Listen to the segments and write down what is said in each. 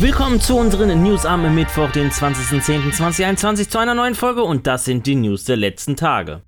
Willkommen zu unseren News am Mittwoch, den 20.10.2021 zu einer neuen Folge und das sind die News der letzten Tage.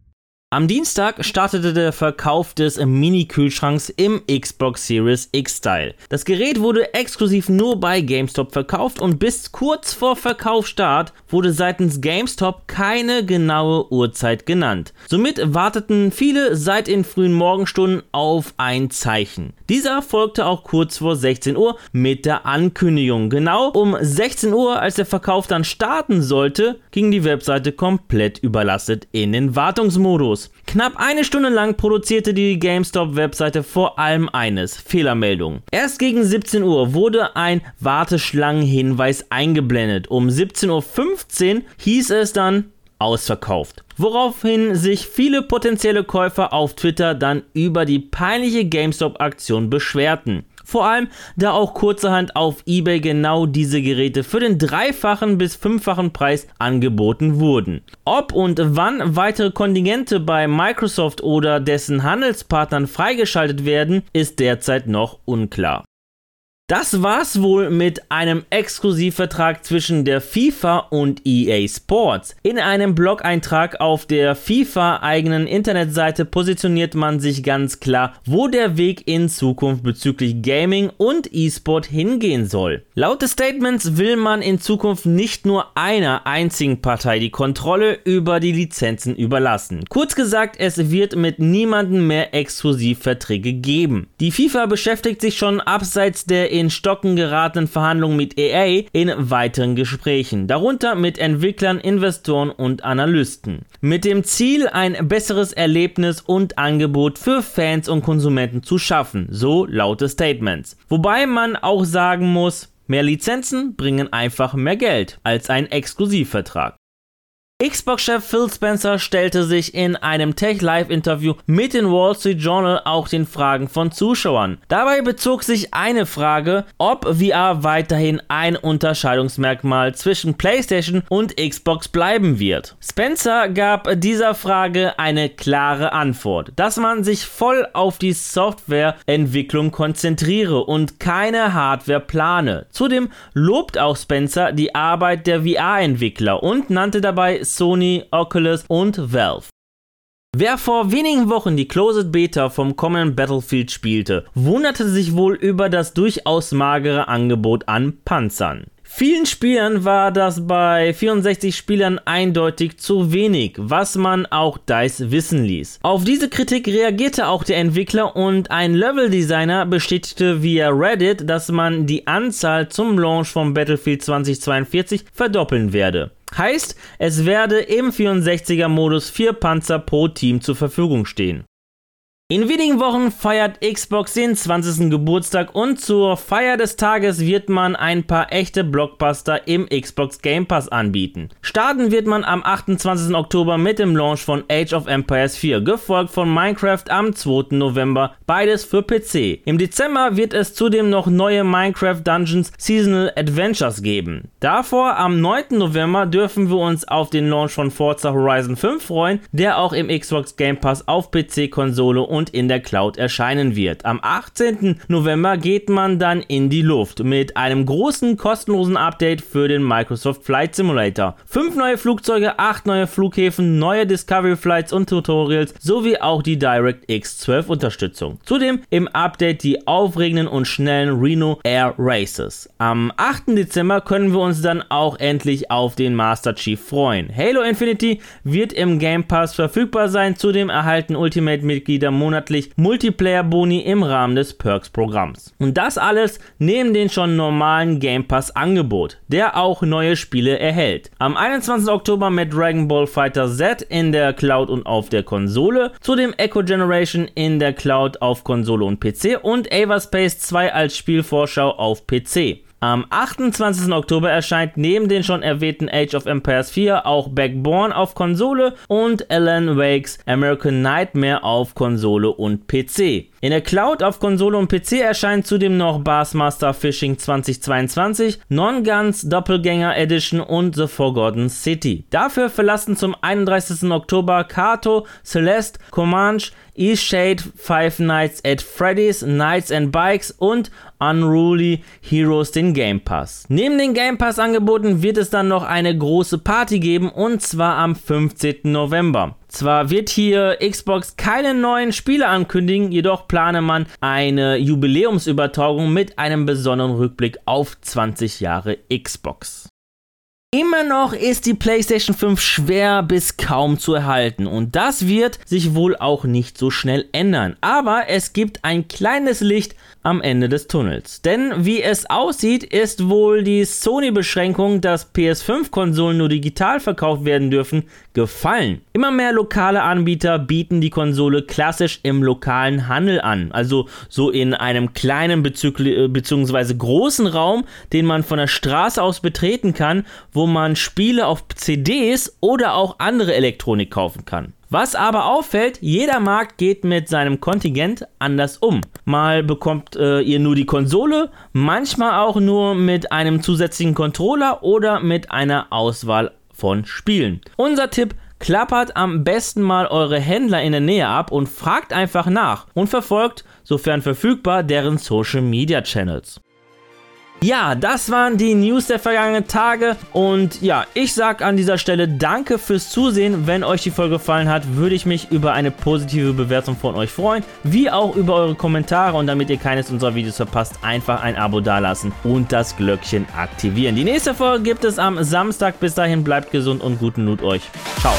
Am Dienstag startete der Verkauf des Mini-Kühlschranks im Xbox Series X-Style. Das Gerät wurde exklusiv nur bei GameStop verkauft und bis kurz vor Verkaufsstart wurde seitens GameStop keine genaue Uhrzeit genannt. Somit warteten viele seit den frühen Morgenstunden auf ein Zeichen. Dieser folgte auch kurz vor 16 Uhr mit der Ankündigung. Genau um 16 Uhr, als der Verkauf dann starten sollte, ging die Webseite komplett überlastet in den Wartungsmodus los. Knapp eine Stunde lang produzierte die GameStop-Webseite vor allem eines: Fehlermeldungen. Erst gegen 17 Uhr wurde ein Warteschlangenhinweis eingeblendet. Um 17.15 Uhr hieß es dann, ausverkauft. Woraufhin sich viele potenzielle Käufer auf Twitter dann über die peinliche GameStop-Aktion beschwerten. Vor allem, da auch kurzerhand auf eBay genau diese Geräte für den dreifachen bis fünffachen Preis angeboten wurden. Ob und wann weitere Kontingente bei Microsoft oder dessen Handelspartnern freigeschaltet werden, ist derzeit noch unklar. Das war's wohl mit einem Exklusivvertrag zwischen der FIFA und EA Sports. In einem Blog-Eintrag auf der FIFA eigenen Internetseite positioniert man sich ganz klar, wo der Weg in Zukunft bezüglich Gaming und E-Sport hingehen soll. Laut des Statements will man in Zukunft nicht nur einer einzigen Partei die Kontrolle über die Lizenzen überlassen. Kurz gesagt, es wird mit niemandem mehr Exklusivverträge geben. Die FIFA beschäftigt sich schon abseits der in Stocken geratenen Verhandlungen mit EA in weiteren Gesprächen, darunter mit Entwicklern, Investoren und Analysten. Mit dem Ziel, ein besseres Erlebnis und Angebot für Fans und Konsumenten zu schaffen, so laut des Statements. Wobei man auch sagen muss, Mehr Lizenzen bringen einfach mehr Geld als ein Exklusivvertrag. Xbox-Chef Phil Spencer stellte sich in einem Tech-Live-Interview mit dem Wall Street Journal auch den Fragen von Zuschauern. Dabei bezog sich eine Frage, ob VR weiterhin ein Unterscheidungsmerkmal zwischen PlayStation und Xbox bleiben wird. Spencer gab dieser Frage eine klare Antwort, dass man sich voll auf die Softwareentwicklung konzentriere und keine Hardware plane. Zudem lobt auch Spencer die Arbeit der VR-Entwickler und nannte dabei Sony, Oculus und Valve. Wer vor wenigen Wochen die Closed Beta vom kommenden Battlefield spielte, wunderte sich wohl über das durchaus magere Angebot an Panzern. Vielen Spielern war das bei 64 Spielern eindeutig zu wenig, was man auch DICE wissen ließ. Auf diese Kritik reagierte auch der Entwickler und ein Leveldesigner bestätigte via Reddit, dass man die Anzahl zum Launch von Battlefield 2042 verdoppeln werde. Heißt, es werde im 64er Modus vier Panzer pro Team zur Verfügung stehen. In wenigen Wochen feiert Xbox den 20. Geburtstag und zur Feier des Tages wird man ein paar echte Blockbuster im Xbox Game Pass anbieten. Starten wird man am 28. Oktober mit dem Launch von Age of Empires 4, gefolgt von Minecraft am 2. November, beides für PC. Im Dezember wird es zudem noch neue Minecraft Dungeons Seasonal Adventures geben. Davor am 9. November dürfen wir uns auf den Launch von Forza Horizon 5 freuen, der auch im Xbox Game Pass auf PC, Konsole und und in der Cloud erscheinen wird. Am 18. November geht man dann in die Luft mit einem großen kostenlosen Update für den Microsoft Flight Simulator. Fünf neue Flugzeuge, acht neue Flughäfen, neue Discovery Flights und Tutorials sowie auch die DirectX 12 Unterstützung. Zudem im Update die aufregenden und schnellen Reno Air Races. Am 8. Dezember können wir uns dann auch endlich auf den Master Chief freuen. Halo Infinity wird im Game Pass verfügbar sein. Zudem erhalten Ultimate-Mitglieder monatlich Multiplayer-Boni im Rahmen des Perks-Programms. Und das alles neben den schon normalen Game Pass-Angebot, der auch neue Spiele erhält. Am 21. Oktober mit Dragon Ball Fighter Z in der Cloud und auf der Konsole, zudem Echo Generation in der Cloud auf Konsole und PC und Ava Space 2 als Spielvorschau auf PC. Am 28. Oktober erscheint neben den schon erwähnten Age of Empires 4 auch Backborn auf Konsole und Alan Wakes American Nightmare auf Konsole und PC. In der Cloud auf Konsole und PC erscheint zudem noch Bassmaster Fishing 2022, Non-Guns Doppelgänger Edition und The Forgotten City. Dafür verlassen zum 31. Oktober Kato, Celeste, Comanche, Eastshade, Five Nights at Freddy's, Nights and Bikes und Unruly Heroes den Game Pass. Neben den Game Pass Angeboten wird es dann noch eine große Party geben und zwar am 15. November. Zwar wird hier Xbox keine neuen Spiele ankündigen, jedoch plane man eine Jubiläumsübertragung mit einem besonderen Rückblick auf 20 Jahre Xbox. Immer noch ist die PlayStation 5 schwer bis kaum zu erhalten und das wird sich wohl auch nicht so schnell ändern. Aber es gibt ein kleines Licht am Ende des Tunnels. Denn wie es aussieht, ist wohl die Sony-Beschränkung, dass PS5-Konsolen nur digital verkauft werden dürfen, gefallen. Immer mehr lokale Anbieter bieten die Konsole klassisch im lokalen Handel an. Also so in einem kleinen bzw. großen Raum, den man von der Straße aus betreten kann, wo man Spiele auf CDs oder auch andere Elektronik kaufen kann. Was aber auffällt, jeder Markt geht mit seinem Kontingent anders um. Mal bekommt äh, ihr nur die Konsole, manchmal auch nur mit einem zusätzlichen Controller oder mit einer Auswahl von Spielen. Unser Tipp, klappert am besten mal eure Händler in der Nähe ab und fragt einfach nach und verfolgt, sofern verfügbar, deren Social Media Channels. Ja, das waren die News der vergangenen Tage und ja, ich sag an dieser Stelle danke fürs Zusehen. Wenn euch die Folge gefallen hat, würde ich mich über eine positive Bewertung von euch freuen, wie auch über eure Kommentare und damit ihr keines unserer Videos verpasst, einfach ein Abo dalassen und das Glöckchen aktivieren. Die nächste Folge gibt es am Samstag. Bis dahin bleibt gesund und guten Loot euch. Ciao.